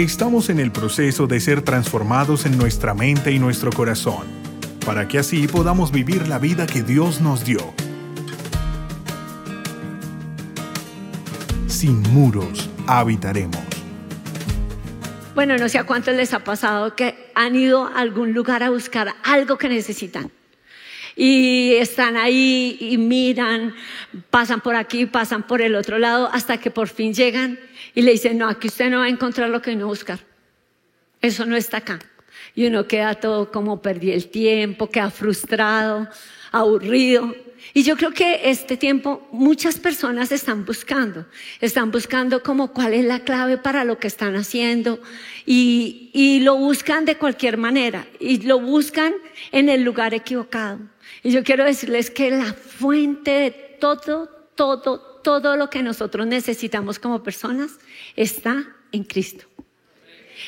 Estamos en el proceso de ser transformados en nuestra mente y nuestro corazón, para que así podamos vivir la vida que Dios nos dio. Sin muros habitaremos. Bueno, no sé a cuántos les ha pasado que han ido a algún lugar a buscar algo que necesitan. Y están ahí y miran, pasan por aquí, pasan por el otro lado, hasta que por fin llegan y le dicen, no, aquí usted no va a encontrar lo que vino a buscar. Eso no está acá. Y uno queda todo como perdí el tiempo, queda frustrado, aburrido. Y yo creo que este tiempo muchas personas están buscando, están buscando como cuál es la clave para lo que están haciendo y, y lo buscan de cualquier manera y lo buscan en el lugar equivocado. Y yo quiero decirles que la fuente de todo, todo, todo lo que nosotros necesitamos como personas está en Cristo.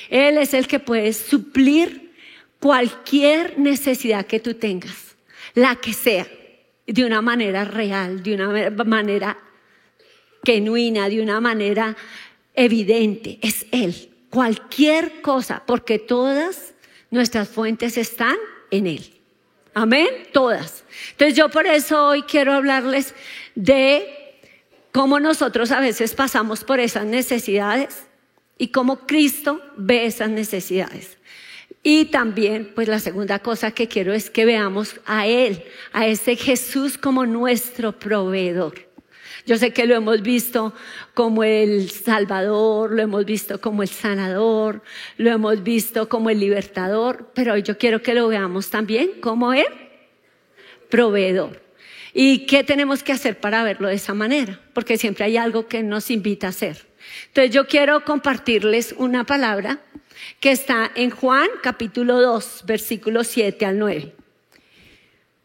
Él es el que puede suplir cualquier necesidad que tú tengas, la que sea, de una manera real, de una manera genuina, de una manera evidente. Es Él. Cualquier cosa, porque todas nuestras fuentes están en Él. Amén, todas. Entonces yo por eso hoy quiero hablarles de cómo nosotros a veces pasamos por esas necesidades y cómo Cristo ve esas necesidades. Y también, pues la segunda cosa que quiero es que veamos a Él, a ese Jesús como nuestro proveedor. Yo sé que lo hemos visto como el Salvador, lo hemos visto como el sanador, lo hemos visto como el libertador, pero hoy yo quiero que lo veamos también como el proveedor. ¿Y qué tenemos que hacer para verlo de esa manera? Porque siempre hay algo que nos invita a hacer. Entonces yo quiero compartirles una palabra que está en Juan capítulo 2, versículos 7 al 9.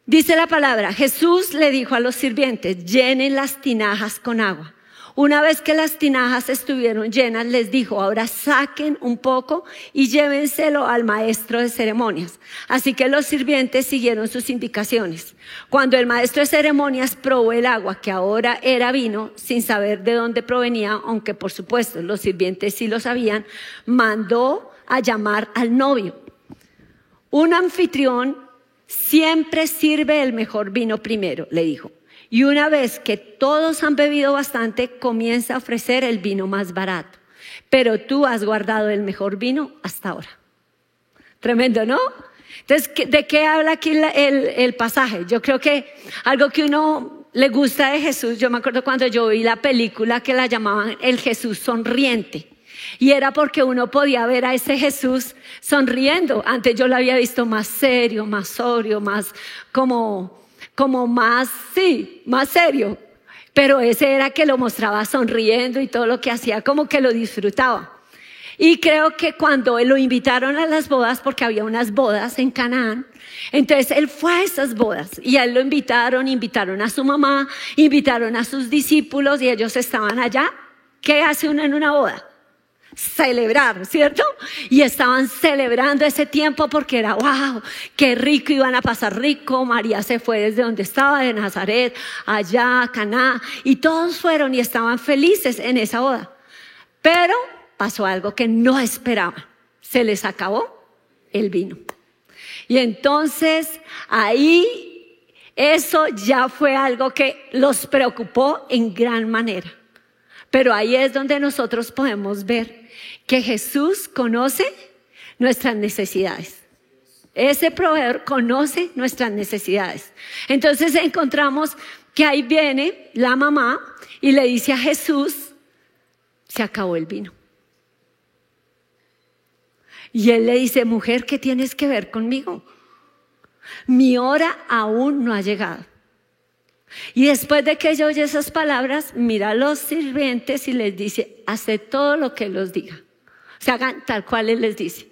Dice la palabra, Jesús le dijo a los sirvientes, llenen las tinajas con agua. Una vez que las tinajas estuvieron llenas, les dijo, ahora saquen un poco y llévenselo al maestro de ceremonias. Así que los sirvientes siguieron sus indicaciones. Cuando el maestro de ceremonias probó el agua, que ahora era vino, sin saber de dónde provenía, aunque por supuesto los sirvientes sí lo sabían, mandó a llamar al novio. Un anfitrión siempre sirve el mejor vino primero, le dijo. Y una vez que todos han bebido bastante, comienza a ofrecer el vino más barato. Pero tú has guardado el mejor vino hasta ahora. Tremendo, ¿no? Entonces, ¿de qué habla aquí el, pasaje? Yo creo que algo que uno le gusta de Jesús, yo me acuerdo cuando yo vi la película que la llamaban El Jesús sonriente. Y era porque uno podía ver a ese Jesús sonriendo. Antes yo lo había visto más serio, más sobrio, más como como más, sí, más serio. Pero ese era que lo mostraba sonriendo y todo lo que hacía, como que lo disfrutaba. Y creo que cuando lo invitaron a las bodas, porque había unas bodas en Canaán, entonces él fue a esas bodas y a él lo invitaron, invitaron a su mamá, invitaron a sus discípulos y ellos estaban allá. ¿Qué hace uno en una boda? Celebrar, ¿cierto? Y estaban celebrando ese tiempo porque era, wow, qué rico, iban a pasar rico. María se fue desde donde estaba, de Nazaret, allá, a Caná, y todos fueron y estaban felices en esa boda. Pero pasó algo que no esperaban. Se les acabó el vino. Y entonces ahí eso ya fue algo que los preocupó en gran manera. Pero ahí es donde nosotros podemos ver que Jesús conoce nuestras necesidades. Ese proveedor conoce nuestras necesidades. Entonces encontramos que ahí viene la mamá y le dice a Jesús, se acabó el vino. Y él le dice, mujer, ¿qué tienes que ver conmigo? Mi hora aún no ha llegado. Y después de que ella oye esas palabras, mira a los sirvientes y les dice, hace todo lo que los diga se hagan tal cual Él les dice.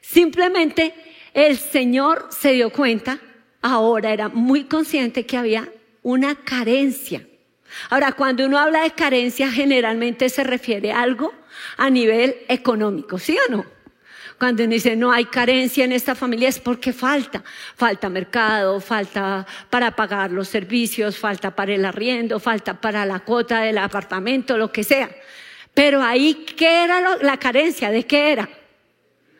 Simplemente el Señor se dio cuenta, ahora era muy consciente que había una carencia. Ahora, cuando uno habla de carencia, generalmente se refiere a algo a nivel económico, ¿sí o no? Cuando dice no hay carencia en esta familia es porque falta. Falta mercado, falta para pagar los servicios, falta para el arriendo, falta para la cuota del apartamento, lo que sea. Pero ahí, ¿qué era lo- la carencia? ¿De qué era?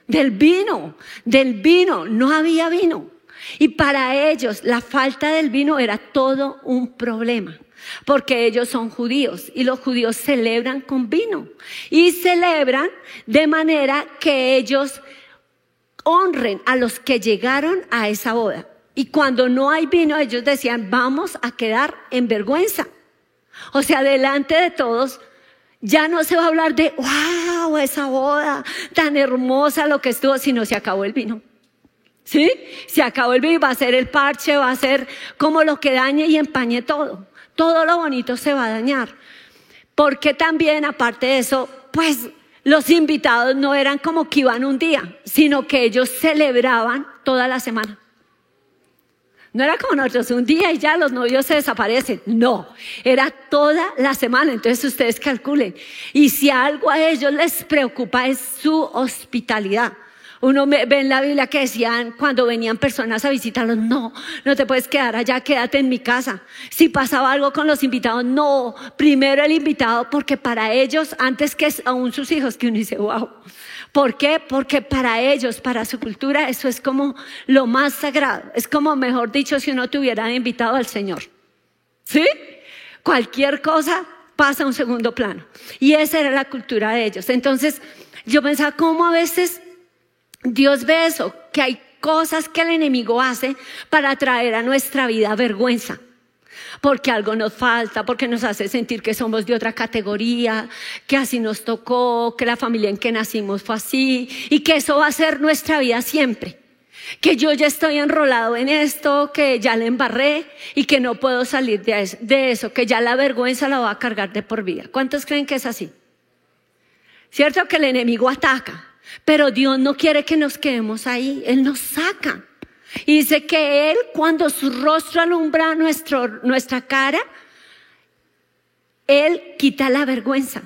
Del vino, del vino. No había vino. Y para ellos la falta del vino era todo un problema. Porque ellos son judíos y los judíos celebran con vino. Y celebran de manera que ellos honren a los que llegaron a esa boda. Y cuando no hay vino, ellos decían, vamos a quedar en vergüenza. O sea, delante de todos, ya no se va a hablar de, wow, esa boda tan hermosa, lo que estuvo, sino se acabó el vino. ¿Sí? Se acabó el vino, va a ser el parche, va a ser como lo que dañe y empañe todo. Todo lo bonito se va a dañar. Porque también, aparte de eso, pues los invitados no eran como que iban un día, sino que ellos celebraban toda la semana. No era como nosotros, un día y ya los novios se desaparecen. No, era toda la semana. Entonces ustedes calculen. Y si algo a ellos les preocupa es su hospitalidad. Uno ve en la Biblia que decían cuando venían personas a visitarlos, no, no te puedes quedar allá, quédate en mi casa. Si pasaba algo con los invitados, no, primero el invitado, porque para ellos, antes que aún sus hijos, que uno dice, wow. ¿Por qué? Porque para ellos, para su cultura, eso es como lo más sagrado. Es como, mejor dicho, si uno tuviera invitado al Señor. ¿Sí? Cualquier cosa pasa a un segundo plano. Y esa era la cultura de ellos. Entonces, yo pensaba, ¿cómo a veces Dios ve eso? Que hay cosas que el enemigo hace para traer a nuestra vida vergüenza porque algo nos falta, porque nos hace sentir que somos de otra categoría, que así nos tocó, que la familia en que nacimos fue así y que eso va a ser nuestra vida siempre. Que yo ya estoy enrolado en esto, que ya le embarré y que no puedo salir de eso, de eso, que ya la vergüenza la va a cargar de por vida. ¿Cuántos creen que es así? ¿Cierto que el enemigo ataca? Pero Dios no quiere que nos quedemos ahí, Él nos saca. Y dice que Él, cuando su rostro alumbra nuestro, nuestra cara, Él quita la vergüenza.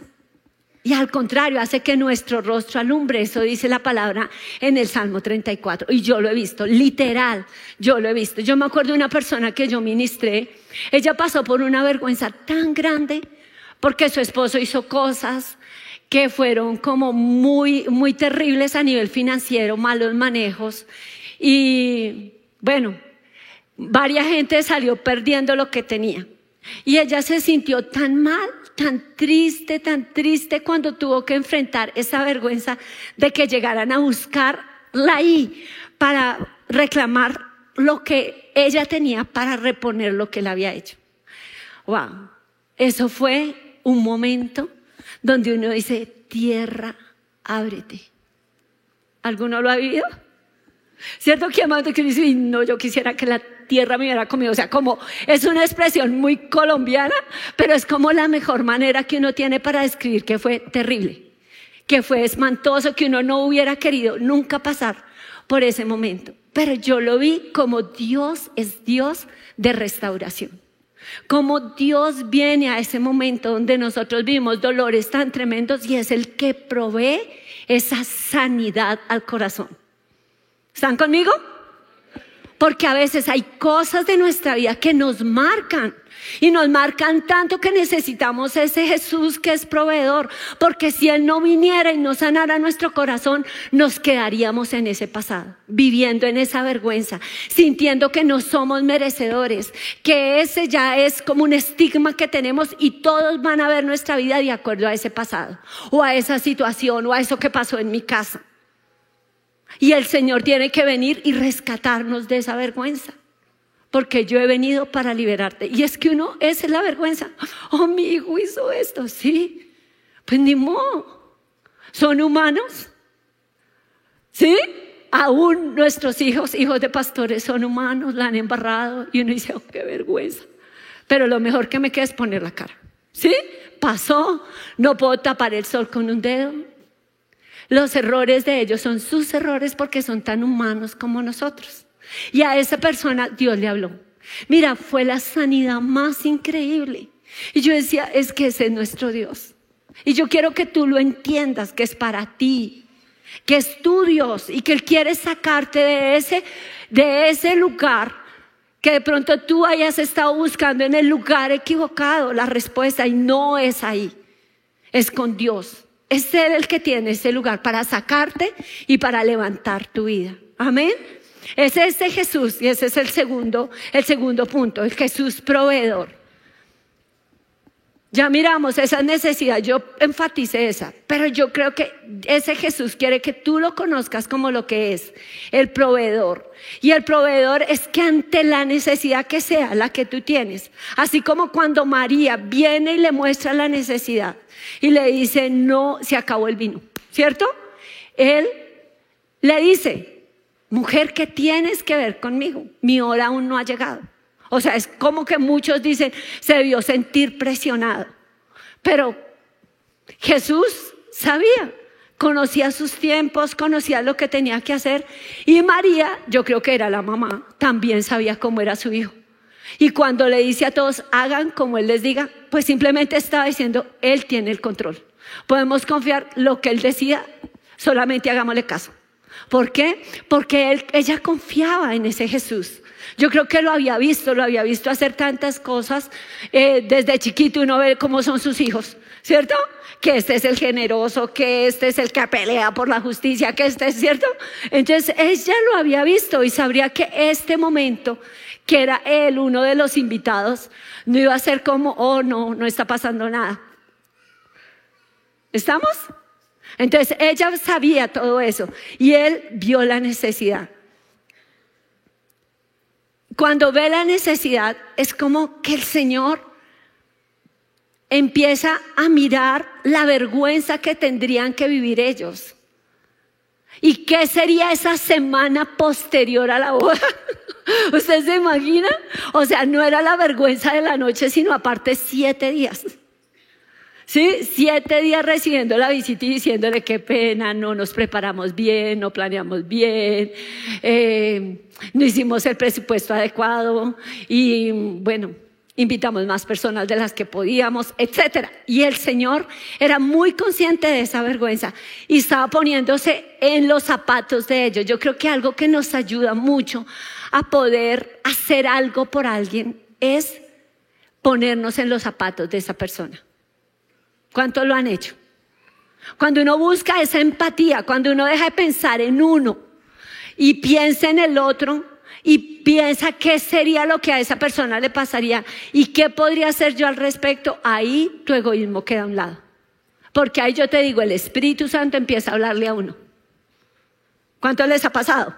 Y al contrario, hace que nuestro rostro alumbre. Eso dice la palabra en el Salmo 34. Y yo lo he visto, literal, yo lo he visto. Yo me acuerdo de una persona que yo ministré. Ella pasó por una vergüenza tan grande porque su esposo hizo cosas que fueron como muy, muy terribles a nivel financiero, malos manejos. Y bueno, varias gente salió perdiendo lo que tenía. Y ella se sintió tan mal, tan triste, tan triste cuando tuvo que enfrentar esa vergüenza de que llegaran a buscarla ahí para reclamar lo que ella tenía para reponer lo que él había hecho. Wow, eso fue un momento donde uno dice, tierra, ábrete. ¿Alguno lo ha vivido? ¿Cierto que amante que dice, no, yo quisiera que la tierra me hubiera comido? O sea, como es una expresión muy colombiana, pero es como la mejor manera que uno tiene para describir que fue terrible, que fue espantoso, que uno no hubiera querido nunca pasar por ese momento. Pero yo lo vi como Dios es Dios de restauración. Como Dios viene a ese momento donde nosotros vivimos dolores tan tremendos y es el que provee esa sanidad al corazón. ¿Están conmigo? Porque a veces hay cosas de nuestra vida que nos marcan y nos marcan tanto que necesitamos ese Jesús que es proveedor. Porque si Él no viniera y no sanara nuestro corazón, nos quedaríamos en ese pasado, viviendo en esa vergüenza, sintiendo que no somos merecedores, que ese ya es como un estigma que tenemos y todos van a ver nuestra vida de acuerdo a ese pasado, o a esa situación, o a eso que pasó en mi casa. Y el Señor tiene que venir y rescatarnos de esa vergüenza. Porque yo he venido para liberarte. Y es que uno, esa es la vergüenza. Oh, mi hijo hizo esto, sí. Pues ni modo. Son humanos. ¿Sí? Aún nuestros hijos, hijos de pastores, son humanos, la han embarrado. Y uno dice, oh, qué vergüenza. Pero lo mejor que me queda es poner la cara. ¿Sí? Pasó. No puedo tapar el sol con un dedo. Los errores de ellos son sus errores porque son tan humanos como nosotros. Y a esa persona Dios le habló. Mira, fue la sanidad más increíble. Y yo decía, es que ese es nuestro Dios. Y yo quiero que tú lo entiendas, que es para ti, que es tu Dios y que Él quiere sacarte de ese, de ese lugar que de pronto tú hayas estado buscando en el lugar equivocado la respuesta y no es ahí. es con Dios. Es Él el que tiene ese lugar para sacarte y para levantar tu vida. Amén. Es ese Jesús y ese es el segundo, el segundo punto, el Jesús proveedor. Ya miramos esa necesidad, yo enfaticé esa, pero yo creo que ese Jesús quiere que tú lo conozcas como lo que es, el proveedor. Y el proveedor es que ante la necesidad que sea la que tú tienes, así como cuando María viene y le muestra la necesidad y le dice, no, se acabó el vino, ¿cierto? Él le dice, mujer, ¿qué tienes que ver conmigo? Mi hora aún no ha llegado. O sea, es como que muchos dicen, se debió sentir presionado. Pero Jesús sabía, conocía sus tiempos, conocía lo que tenía que hacer. Y María, yo creo que era la mamá, también sabía cómo era su hijo. Y cuando le dice a todos, hagan como Él les diga, pues simplemente estaba diciendo, Él tiene el control. Podemos confiar lo que Él decida, solamente hagámosle caso. ¿Por qué? Porque ella confiaba en ese Jesús. Yo creo que lo había visto, lo había visto hacer tantas cosas. Eh, desde chiquito uno ve cómo son sus hijos, ¿cierto? Que este es el generoso, que este es el que pelea por la justicia, que este es cierto. Entonces ella lo había visto y sabría que este momento, que era él uno de los invitados, no iba a ser como, oh no, no está pasando nada. ¿Estamos? Entonces ella sabía todo eso y él vio la necesidad. Cuando ve la necesidad, es como que el Señor empieza a mirar la vergüenza que tendrían que vivir ellos. ¿Y qué sería esa semana posterior a la boda? ¿Usted se imagina? O sea, no era la vergüenza de la noche, sino aparte siete días. ¿Sí? Siete días recibiendo la visita y diciéndole qué pena, no nos preparamos bien, no planeamos bien, eh, no hicimos el presupuesto adecuado y bueno, invitamos más personas de las que podíamos, etcétera. Y el Señor era muy consciente de esa vergüenza y estaba poniéndose en los zapatos de ellos. Yo creo que algo que nos ayuda mucho a poder hacer algo por alguien es ponernos en los zapatos de esa persona. ¿Cuántos lo han hecho? Cuando uno busca esa empatía, cuando uno deja de pensar en uno y piensa en el otro y piensa qué sería lo que a esa persona le pasaría y qué podría hacer yo al respecto, ahí tu egoísmo queda a un lado. Porque ahí yo te digo, el Espíritu Santo empieza a hablarle a uno. ¿Cuánto les ha pasado?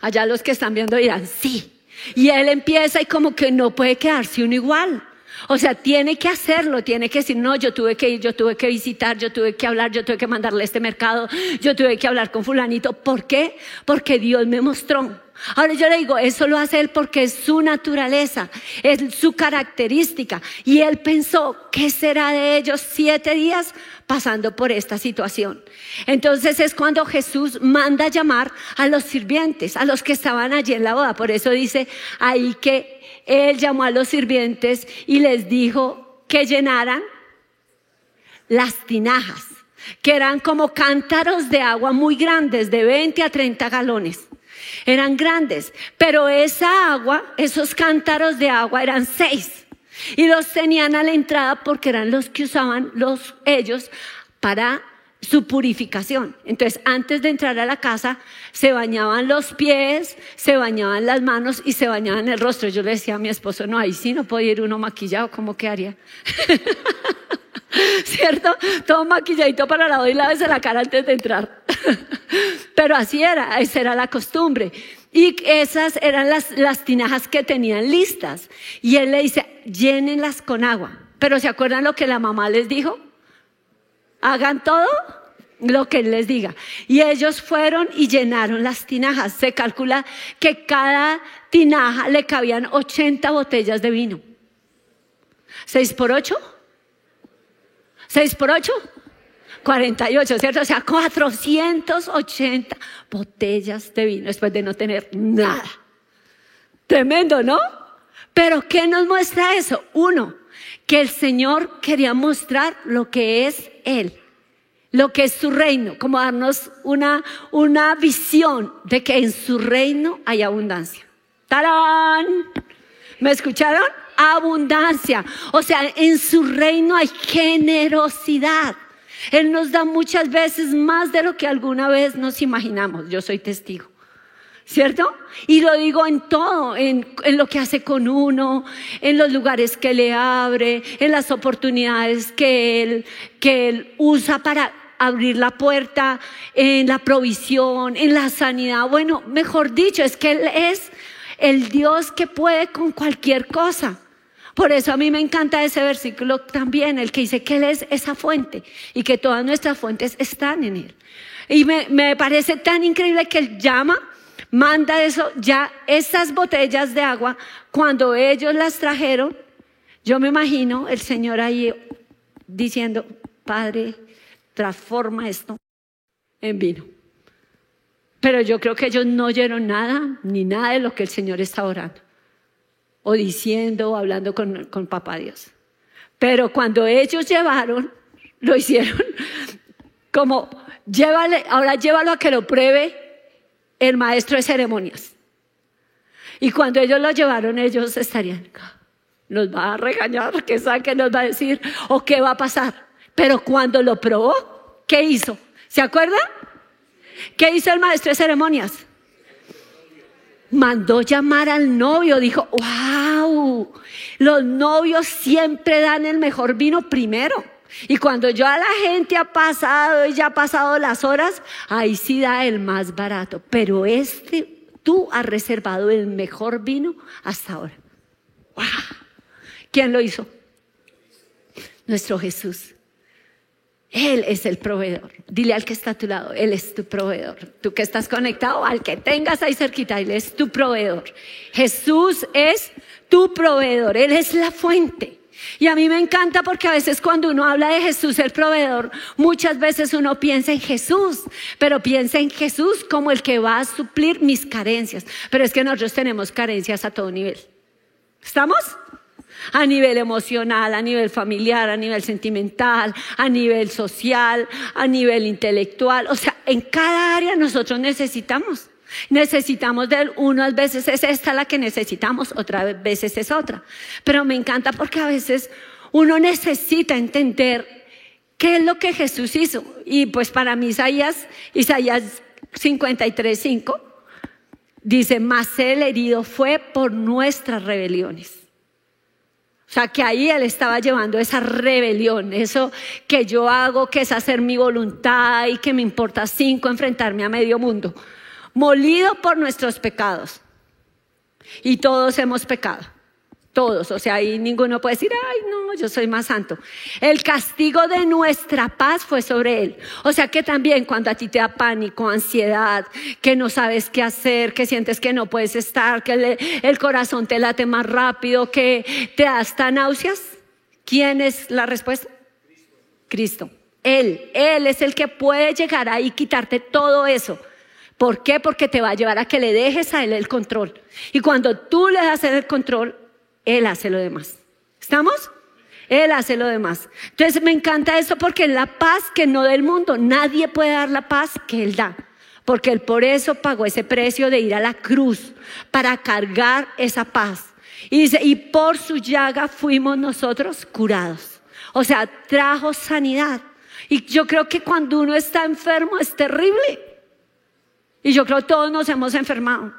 Allá los que están viendo dirán, sí. Y él empieza y como que no puede quedarse uno igual. O sea, tiene que hacerlo, tiene que decir, no, yo tuve que ir, yo tuve que visitar, yo tuve que hablar, yo tuve que mandarle a este mercado, yo tuve que hablar con fulanito. ¿Por qué? Porque Dios me mostró. Ahora yo le digo, eso lo hace él porque es su naturaleza, es su característica. Y él pensó, ¿qué será de ellos siete días pasando por esta situación? Entonces es cuando Jesús manda llamar a los sirvientes, a los que estaban allí en la boda. Por eso dice ahí que él llamó a los sirvientes y les dijo que llenaran las tinajas, que eran como cántaros de agua muy grandes, de 20 a 30 galones. Eran grandes, pero esa agua, esos cántaros de agua eran seis. Y los tenían a la entrada porque eran los que usaban los, ellos para su purificación. Entonces, antes de entrar a la casa, se bañaban los pies, se bañaban las manos y se bañaban el rostro. Yo le decía a mi esposo, no, ahí sí no podía ir uno maquillado, ¿cómo quedaría? ¿Cierto? Todo maquilladito para lado y lávese la cara antes de entrar. Pero así era, esa era la costumbre. Y esas eran las, las tinajas que tenían listas. Y él le dice, llénenlas con agua. Pero ¿se acuerdan lo que la mamá les dijo? Hagan todo lo que él les diga. Y ellos fueron y llenaron las tinajas. Se calcula que cada tinaja le cabían 80 botellas de vino. ¿Seis por ocho? ¿Seis por ocho? 48, ¿cierto? O sea, 480 botellas de vino después de no tener nada. Tremendo, ¿no? Pero ¿qué nos muestra eso? Uno, que el Señor quería mostrar lo que es Él, lo que es su reino, como darnos una, una visión de que en su reino hay abundancia. ¡Tarán! ¿Me escucharon? abundancia. O sea, en su reino hay generosidad. Él nos da muchas veces más de lo que alguna vez nos imaginamos. Yo soy testigo. ¿Cierto? Y lo digo en todo, en, lo que hace con uno, en los lugares que le abre, en las oportunidades que él, que él usa para abrir la puerta, en la provisión, en la sanidad. Bueno, mejor dicho, es que Él es el Dios que puede con cualquier cosa. Por eso a mí me encanta ese versículo también, el que dice que Él es esa fuente y que todas nuestras fuentes están en Él. Y me, me parece tan increíble que Él llama, manda eso, ya esas botellas de agua, cuando ellos las trajeron, yo me imagino el Señor ahí diciendo, Padre, transforma esto en vino. Pero yo creo que ellos no oyeron nada, ni nada de lo que el Señor está orando, o diciendo, o hablando con, con Papá Dios. Pero cuando ellos llevaron, lo hicieron como, llévale, ahora llévalo a que lo pruebe el maestro de ceremonias. Y cuando ellos lo llevaron, ellos estarían, nos va a regañar, ¿qué sabe qué nos va a decir? ¿O qué va a pasar? Pero cuando lo probó, ¿qué hizo? ¿Se acuerda? ¿Qué hizo el maestro de ceremonias? Mandó llamar al novio, dijo, wow, los novios siempre dan el mejor vino primero. Y cuando ya la gente ha pasado y ya ha pasado las horas, ahí sí da el más barato. Pero este, tú has reservado el mejor vino hasta ahora. Wow. ¿Quién lo hizo? Nuestro Jesús. Él es el proveedor. Dile al que está a tu lado, Él es tu proveedor. Tú que estás conectado, al que tengas ahí cerquita, Él es tu proveedor. Jesús es tu proveedor, Él es la fuente. Y a mí me encanta porque a veces cuando uno habla de Jesús el proveedor, muchas veces uno piensa en Jesús, pero piensa en Jesús como el que va a suplir mis carencias. Pero es que nosotros tenemos carencias a todo nivel. ¿Estamos? a nivel emocional, a nivel familiar, a nivel sentimental, a nivel social, a nivel intelectual. O sea, en cada área nosotros necesitamos. Necesitamos de él, unas veces es esta la que necesitamos, otras veces es otra. Pero me encanta porque a veces uno necesita entender qué es lo que Jesús hizo. Y pues para mí Isaías, Isaías 53.5 dice, más el herido fue por nuestras rebeliones. O sea, que ahí él estaba llevando esa rebelión, eso que yo hago, que es hacer mi voluntad y que me importa cinco enfrentarme a medio mundo. Molido por nuestros pecados. Y todos hemos pecado. Todos, o sea, ahí ninguno puede decir, ay, no, yo soy más santo. El castigo de nuestra paz fue sobre él. O sea que también cuando a ti te da pánico, ansiedad, que no sabes qué hacer, que sientes que no puedes estar, que el, corazón te late más rápido, que te da hasta náuseas, ¿quién es la respuesta? Cristo. Él, Él es el que puede llegar ahí y quitarte todo eso. ¿Por qué? Porque te va a llevar a que le dejes a Él el control. Y cuando tú le das el control, él hace lo demás. ¿Estamos? Él hace lo demás. Entonces me encanta eso porque es la paz que no del mundo. Nadie puede dar la paz que Él da. Porque Él por eso pagó ese precio de ir a la cruz para cargar esa paz. Y dice, y por su llaga fuimos nosotros curados. O sea, trajo sanidad. Y yo creo que cuando uno está enfermo es terrible. Y yo creo todos nos hemos enfermado.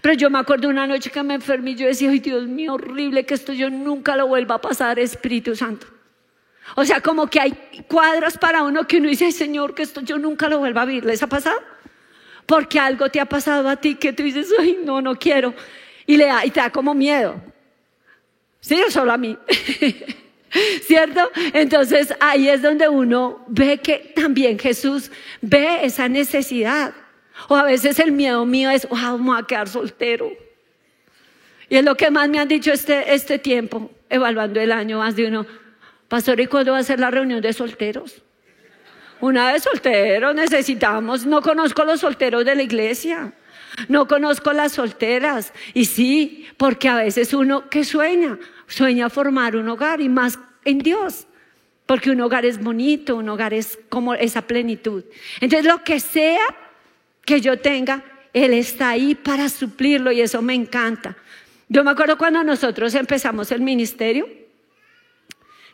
Pero yo me acuerdo una noche que me enfermé y yo decía, ay Dios mío, horrible que esto yo nunca lo vuelva a pasar, Espíritu Santo. O sea, como que hay cuadros para uno que uno dice, ay Señor, que esto yo nunca lo vuelva a vivir. ¿Les ha pasado? Porque algo te ha pasado a ti que tú dices, ay no, no quiero. Y, le da, y te da como miedo. Sí, solo a mí. ¿Cierto? Entonces ahí es donde uno ve que también Jesús ve esa necesidad. O a veces el miedo mío es, wow, me voy a quedar soltero. Y es lo que más me han dicho este, este tiempo, evaluando el año, más de uno. Pastor, ¿y cuándo va a ser la reunión de solteros? Una vez solteros necesitamos, no conozco los solteros de la iglesia, no conozco las solteras. Y sí, porque a veces uno que sueña, sueña formar un hogar y más en Dios. Porque un hogar es bonito, un hogar es como esa plenitud. Entonces, lo que sea que yo tenga, Él está ahí para suplirlo y eso me encanta. Yo me acuerdo cuando nosotros empezamos el ministerio,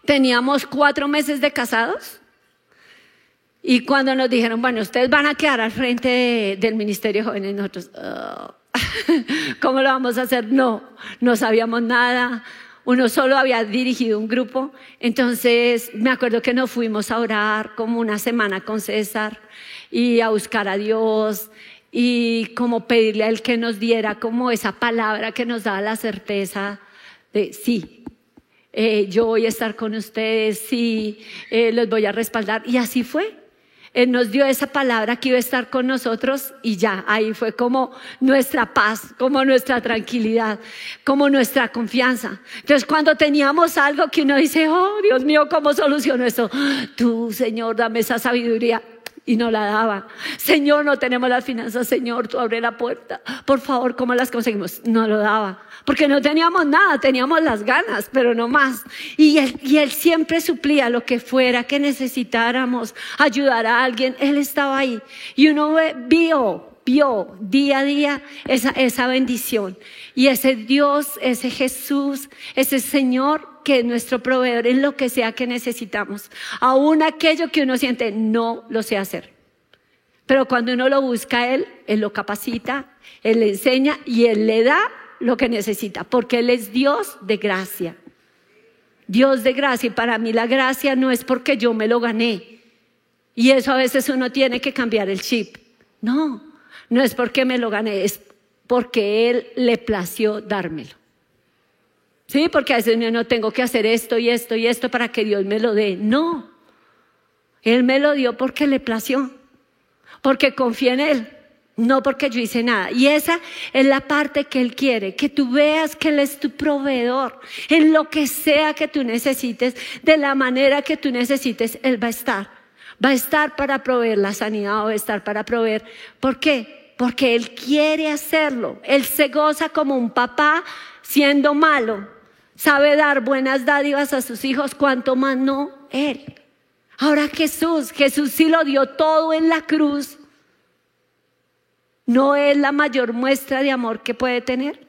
teníamos cuatro meses de casados y cuando nos dijeron, bueno, ustedes van a quedar al frente del Ministerio de Jóvenes, nosotros, oh, ¿cómo lo vamos a hacer? No, no sabíamos nada. Uno solo había dirigido un grupo. Entonces me acuerdo que nos fuimos a orar como una semana con César y a buscar a Dios y como pedirle a Él que nos diera como esa palabra que nos daba la certeza de sí, eh, yo voy a estar con ustedes, sí, eh, los voy a respaldar. Y así fue. Él nos dio esa palabra que iba a estar con nosotros y ya, ahí fue como nuestra paz, como nuestra tranquilidad, como nuestra confianza. Entonces cuando teníamos algo que uno dice, oh Dios mío, ¿cómo soluciono esto? Tú, Señor, dame esa sabiduría y no la daba. Señor, no tenemos las finanzas, Señor, tú abre la puerta. Por favor, ¿cómo las conseguimos? No lo daba. Porque no teníamos nada, teníamos las ganas, pero no más. Y él, y él siempre suplía lo que fuera que necesitáramos, ayudar a alguien. Él estaba ahí. Y uno vio, vio día a día esa, esa bendición. Y ese Dios, ese Jesús, ese Señor que es nuestro proveedor en lo que sea que necesitamos. Aún aquello que uno siente, no lo sé hacer. Pero cuando uno lo busca a Él, Él lo capacita, Él le enseña y Él le da lo que necesita, porque Él es Dios de gracia. Dios de gracia. Y para mí la gracia no es porque yo me lo gané. Y eso a veces uno tiene que cambiar el chip. No, no es porque me lo gané, es porque Él le plació dármelo. Sí, porque a veces no tengo que hacer esto y esto y esto para que Dios me lo dé. No. Él me lo dio porque le plació, porque confía en Él, no porque yo hice nada. Y esa es la parte que Él quiere, que tú veas que Él es tu proveedor. En lo que sea que tú necesites, de la manera que tú necesites, Él va a estar. Va a estar para proveer la sanidad va a estar para proveer. ¿Por qué? Porque Él quiere hacerlo. Él se goza como un papá siendo malo, sabe dar buenas dádivas a sus hijos, cuanto más no Él. Ahora Jesús, Jesús sí lo dio todo en la cruz. ¿No es la mayor muestra de amor que puede tener?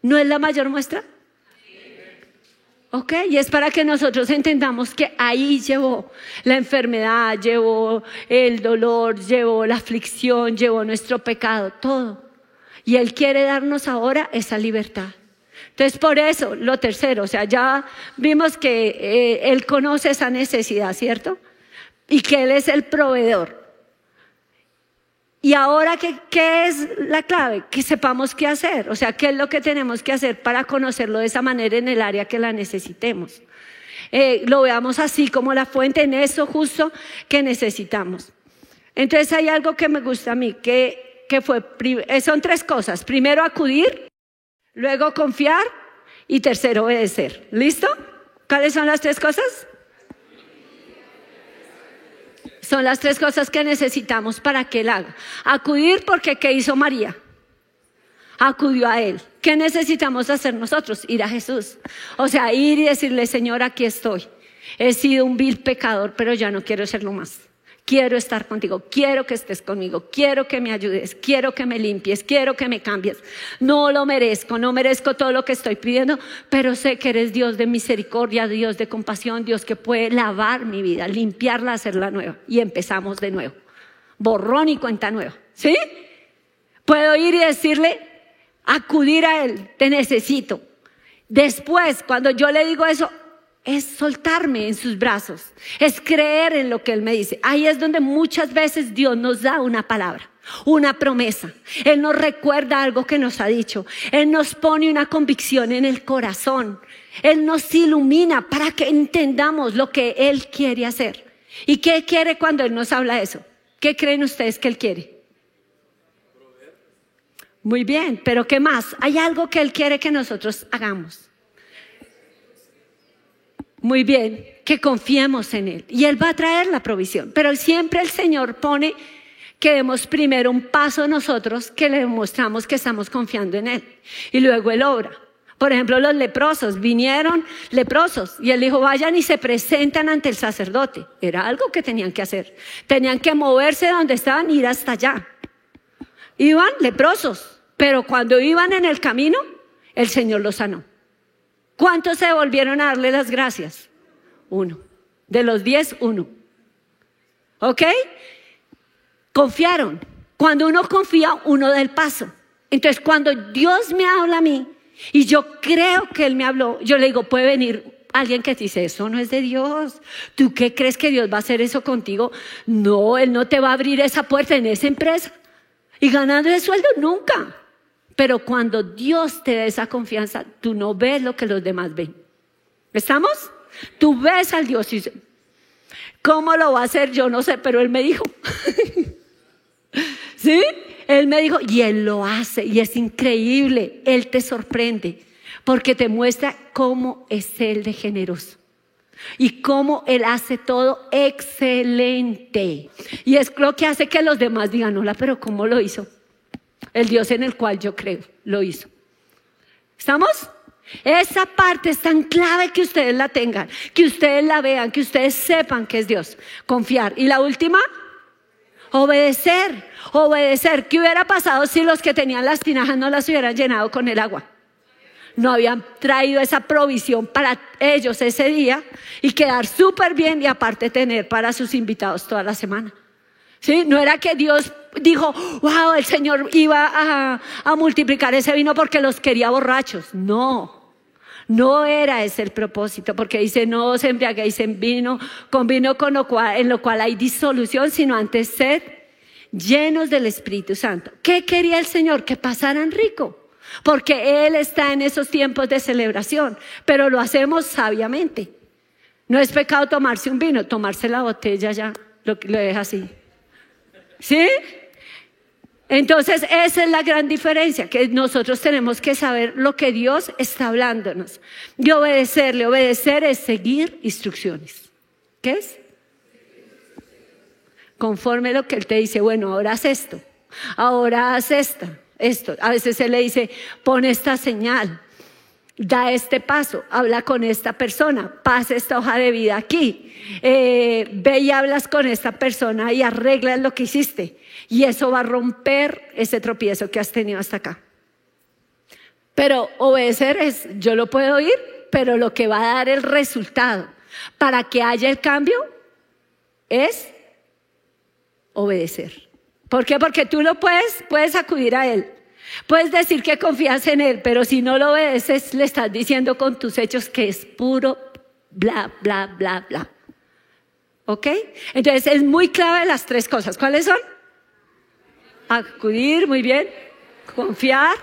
¿No es la mayor muestra? ¿Ok? Y es para que nosotros entendamos que ahí llevó la enfermedad, llevó el dolor, llevó la aflicción, llevó nuestro pecado, todo. Y Él quiere darnos ahora esa libertad. Entonces, por eso, lo tercero, o sea, ya vimos que eh, Él conoce esa necesidad, ¿cierto? Y que Él es el proveedor. Y ahora, ¿qué, ¿qué, es la clave? Que sepamos qué hacer. O sea, ¿qué es lo que tenemos que hacer para conocerlo de esa manera en el área que la necesitemos? Eh, lo veamos así como la fuente en eso justo que necesitamos. Entonces hay algo que me gusta a mí, que que fue, eh, son tres cosas. Primero acudir, luego confiar y tercero obedecer. ¿Listo? ¿Cuáles son las tres cosas? Son las tres cosas que necesitamos para que Él haga. Acudir porque ¿qué hizo María? Acudió a Él. ¿Qué necesitamos hacer nosotros? Ir a Jesús. O sea, ir y decirle, Señor, aquí estoy. He sido un vil pecador, pero ya no quiero serlo más quiero estar contigo, quiero que estés conmigo, quiero que me ayudes, quiero que me limpies, quiero que me cambies. No lo merezco, no merezco todo lo que estoy pidiendo, pero sé que eres Dios de misericordia, Dios de compasión, Dios que puede lavar mi vida, limpiarla, hacerla nueva. Y empezamos de nuevo. Borrón y cuenta nueva. ¿Sí? Puedo ir y decirle, acudir a Él, te necesito. Después, cuando yo le digo eso, es soltarme en sus brazos, es creer en lo que Él me dice. Ahí es donde muchas veces Dios nos da una palabra, una promesa. Él nos recuerda algo que nos ha dicho. Él nos pone una convicción en el corazón. Él nos ilumina para que entendamos lo que Él quiere hacer. ¿Y qué quiere cuando Él nos habla eso? ¿Qué creen ustedes que Él quiere? Muy bien, pero ¿qué más? Hay algo que Él quiere que nosotros hagamos. Muy bien, que confiemos en Él. Y Él va a traer la provisión. Pero siempre el Señor pone que demos primero un paso nosotros que le demostramos que estamos confiando en Él. Y luego Él obra. Por ejemplo, los leprosos vinieron leprosos y él dijo, vayan y se presentan ante el sacerdote. Era algo que tenían que hacer. Tenían que moverse de donde estaban ir hasta allá. Iban leprosos, Pero cuando iban en el camino, el Señor los sanó. ¿Cuántos se volvieron a darle las gracias? Uno. De los diez, uno. ¿Ok? Confiaron. Cuando uno confía, uno da el paso. Entonces, cuando Dios me habla a mí y yo creo que Él me habló, yo le digo, puede venir alguien que te dice, eso no es de Dios. ¿Tú qué crees que Dios va a hacer eso contigo? No, Él no te va a abrir esa puerta en esa empresa. Y ganando el sueldo, nunca. Pero cuando Dios te da esa confianza, tú no ves lo que los demás ven. ¿Estamos? Tú ves al Dios y dices, ¿cómo lo va a hacer? Yo no sé, pero Él me dijo. ¿Sí? Él me dijo, y Él lo hace, y es increíble, Él te sorprende, porque te muestra cómo es Él de generoso. Y cómo Él hace todo excelente. Y es lo que hace que los demás digan, hola, pero ¿cómo lo hizo? El Dios en el cual yo creo lo hizo. ¿Estamos? Esa parte es tan clave que ustedes la tengan, que ustedes la vean, que ustedes sepan que es Dios. Confiar. Y la última, obedecer. Obedecer. ¿Qué hubiera pasado si los que tenían las tinajas no las hubieran llenado con el agua? No habían traído esa provisión para ellos ese día y quedar súper bien y aparte tener para sus invitados toda la semana. ¿Sí? No era que Dios dijo, wow, el Señor iba a, multiplicar ese vino porque los quería borrachos. No, no era ese el propósito, porque dice, no se embriaguéis en vino, con vino con lo cual, en lo cual hay disolución, sino antes sed llenos del Espíritu Santo. ¿Qué quería el Señor? Que pasaran rico, porque Él está en esos tiempos de celebración, pero lo hacemos sabiamente. No es pecado tomarse un vino, tomarse la botella ya, lo, lo deja así. ¿Sí? Entonces, esa es la gran diferencia, que nosotros tenemos que saber lo que Dios está hablándonos. Y obedecerle, obedecer es seguir instrucciones. ¿Qué es? Conforme lo que Él te dice, bueno, ahora haz esto, ahora haz esto, esto. A veces Él le dice, pon esta señal, da este paso, habla con esta persona, pasa esta hoja de vida aquí, eh, ve y hablas con esta persona y arreglas lo que hiciste. Y eso va a romper ese tropiezo que has tenido hasta acá. Pero obedecer es, yo lo puedo oír, pero lo que va a dar el resultado para que haya el cambio es obedecer. ¿Por qué? Porque tú lo puedes, puedes acudir a Él. Puedes decir que confías en Él, pero si no lo obedeces, le estás diciendo con tus hechos que es puro bla, bla, bla, bla. ¿Ok? Entonces es muy clave las tres cosas. ¿Cuáles son? Acudir, muy bien. Confiar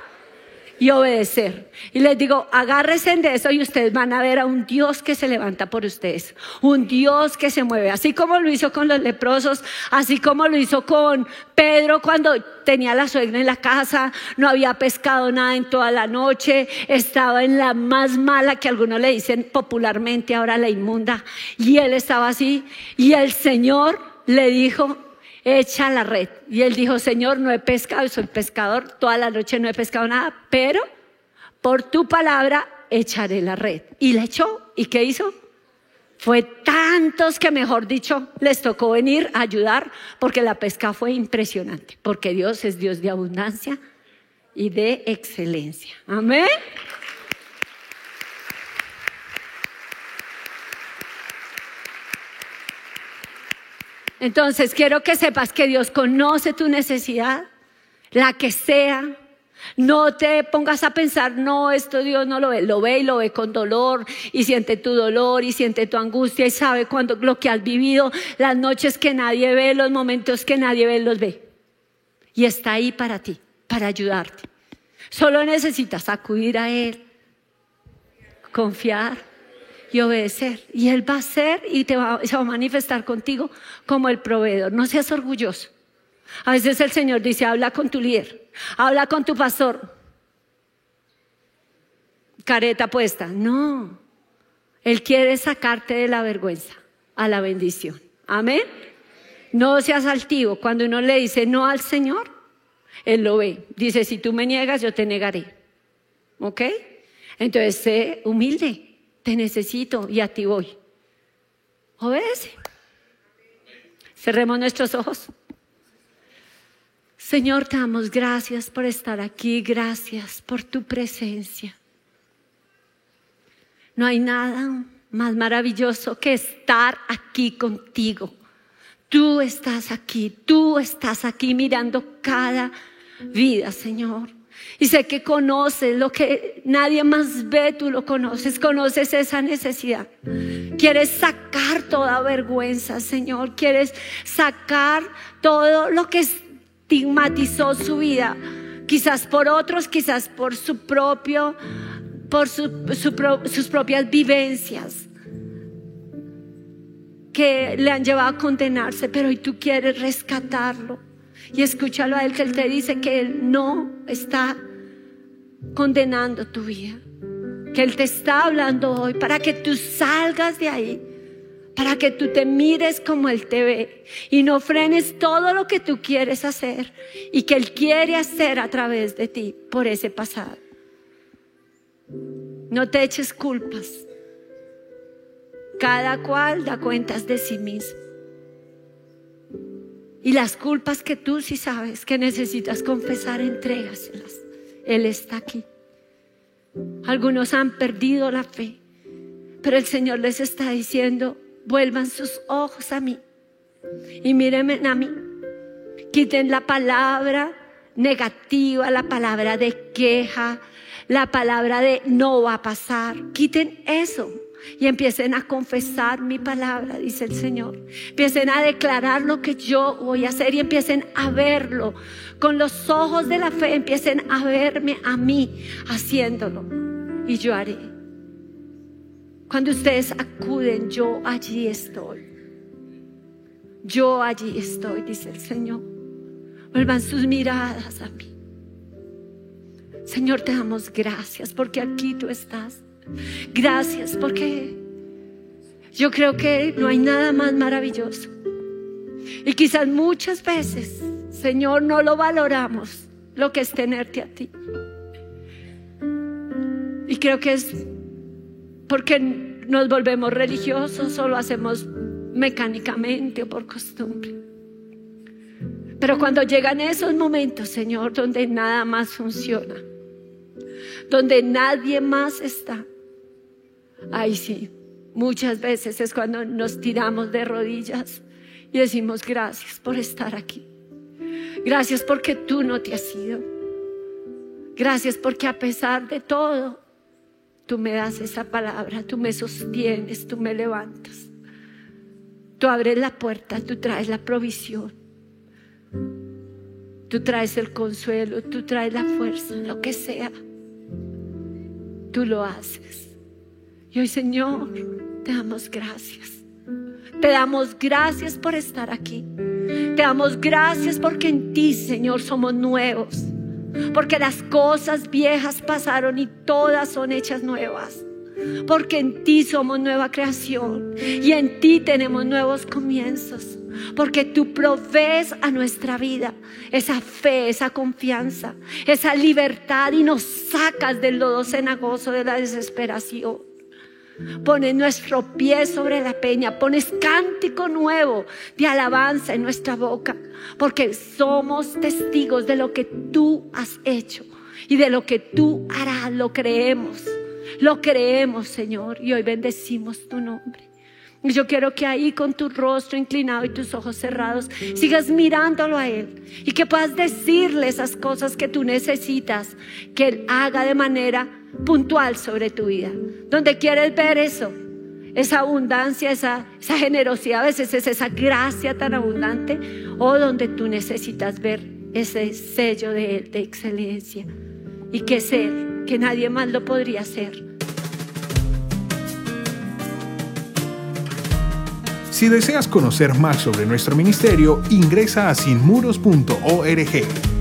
y obedecer. Y les digo, agárrense de eso y ustedes van a ver a un Dios que se levanta por ustedes, un Dios que se mueve, así como lo hizo con los leprosos, así como lo hizo con Pedro cuando tenía la suegra en la casa, no había pescado nada en toda la noche, estaba en la más mala que algunos le dicen popularmente ahora la inmunda, y él estaba así, y el Señor le dijo, echa la red. Y él dijo, Señor, no he pescado, soy pescador, toda la noche no he pescado nada, pero por tu palabra echaré la red. Y la echó. ¿Y qué hizo? Fue tantos que, mejor dicho, les tocó venir a ayudar porque la pesca fue impresionante, porque Dios es Dios de abundancia y de excelencia. Amén. Entonces quiero que sepas que Dios conoce tu necesidad, la que sea. No te pongas a pensar, no, esto Dios no lo ve, lo ve y lo ve con dolor y siente tu dolor y siente tu angustia y sabe cuando lo que has vivido, las noches que nadie ve, los momentos que nadie ve, los ve. Y está ahí para ti, para ayudarte. Solo necesitas acudir a Él, confiar y obedecer. Y Él va a ser y te va, se va a manifestar contigo como el proveedor. No seas orgulloso. A veces el Señor dice, habla con tu líder, habla con tu pastor. Careta puesta. No. Él quiere sacarte de la vergüenza a la bendición. Amén. No seas altivo. Cuando uno le dice no al Señor, Él lo ve. Dice, si tú me niegas, yo te negaré. ¿Ok? Entonces, sé humilde te necesito y a ti voy. Obedece. Cerremos nuestros ojos. Señor, te damos gracias por estar aquí, gracias por tu presencia. No hay nada más maravilloso que estar aquí contigo. Tú estás aquí, tú estás aquí mirando cada vida, Señor. Y sé que conoces lo que nadie más ve, tú lo conoces, conoces esa necesidad. Quieres sacar toda vergüenza, Señor. Quieres sacar todo lo que estigmatizó su vida, quizás por otros, quizás por su propio, por sus propias vivencias que le han llevado a condenarse, pero hoy tú quieres rescatarlo. Y escúchalo a él que él te dice que él no está condenando tu vida, que él te está hablando hoy para que tú salgas de ahí, para que tú te mires como él te ve y no frenes todo lo que tú quieres hacer y que él quiere hacer a través de ti por ese pasado. No te eches culpas. Cada cual da cuentas de sí mismo. Y las culpas que tú sí sabes que necesitas confesar, entrégaselas. Él está aquí. Algunos han perdido la fe, pero el Señor les está diciendo, vuelvan sus ojos a mí y mírenme a mí. Quiten la palabra negativa, la palabra de queja, la palabra de no va a pasar. Quiten eso y empiecen a confesar mi palabra, dice el Señor. Empiecen a declarar lo que yo voy a hacer y empiecen a verlo con los ojos de la fe, empiecen a verme a mí haciéndolo y yo haré. Cuando ustedes acuden, yo allí estoy. Yo allí estoy, dice el Señor. Vuelvan sus miradas a mí. Señor, te damos gracias porque aquí tú estás. Gracias porque yo creo que no hay nada más maravilloso. Y quizás muchas veces, Señor, no lo valoramos lo que es tenerte a ti. Y creo que es porque nos volvemos religiosos o lo hacemos mecánicamente o por costumbre. Pero cuando llegan esos momentos, Señor, donde nada más funciona, donde nadie más está, Ay, sí, muchas veces es cuando nos tiramos de rodillas y decimos gracias por estar aquí. Gracias porque tú no te has ido. Gracias porque a pesar de todo, tú me das esa palabra, tú me sostienes, tú me levantas. Tú abres la puerta, tú traes la provisión. Tú traes el consuelo, tú traes la fuerza, lo que sea. Tú lo haces. Y hoy, Señor, te damos gracias. Te damos gracias por estar aquí. Te damos gracias porque en ti, Señor, somos nuevos. Porque las cosas viejas pasaron y todas son hechas nuevas. Porque en ti somos nueva creación y en ti tenemos nuevos comienzos. Porque tú provees a nuestra vida esa fe, esa confianza, esa libertad y nos sacas del lodo cenagoso de la desesperación. Pones nuestro pie sobre la peña, pones cántico nuevo de alabanza en nuestra boca, porque somos testigos de lo que tú has hecho y de lo que tú harás, lo creemos, lo creemos Señor, y hoy bendecimos tu nombre. Y yo quiero que ahí con tu rostro inclinado y tus ojos cerrados sigas mirándolo a Él y que puedas decirle esas cosas que tú necesitas que Él haga de manera puntual sobre tu vida. Donde quieres ver eso, esa abundancia, esa, esa generosidad, a veces es esa gracia tan abundante, o donde tú necesitas ver ese sello de Él de excelencia y que ser, que nadie más lo podría hacer. Si deseas conocer más sobre nuestro ministerio, ingresa a sinmuros.org.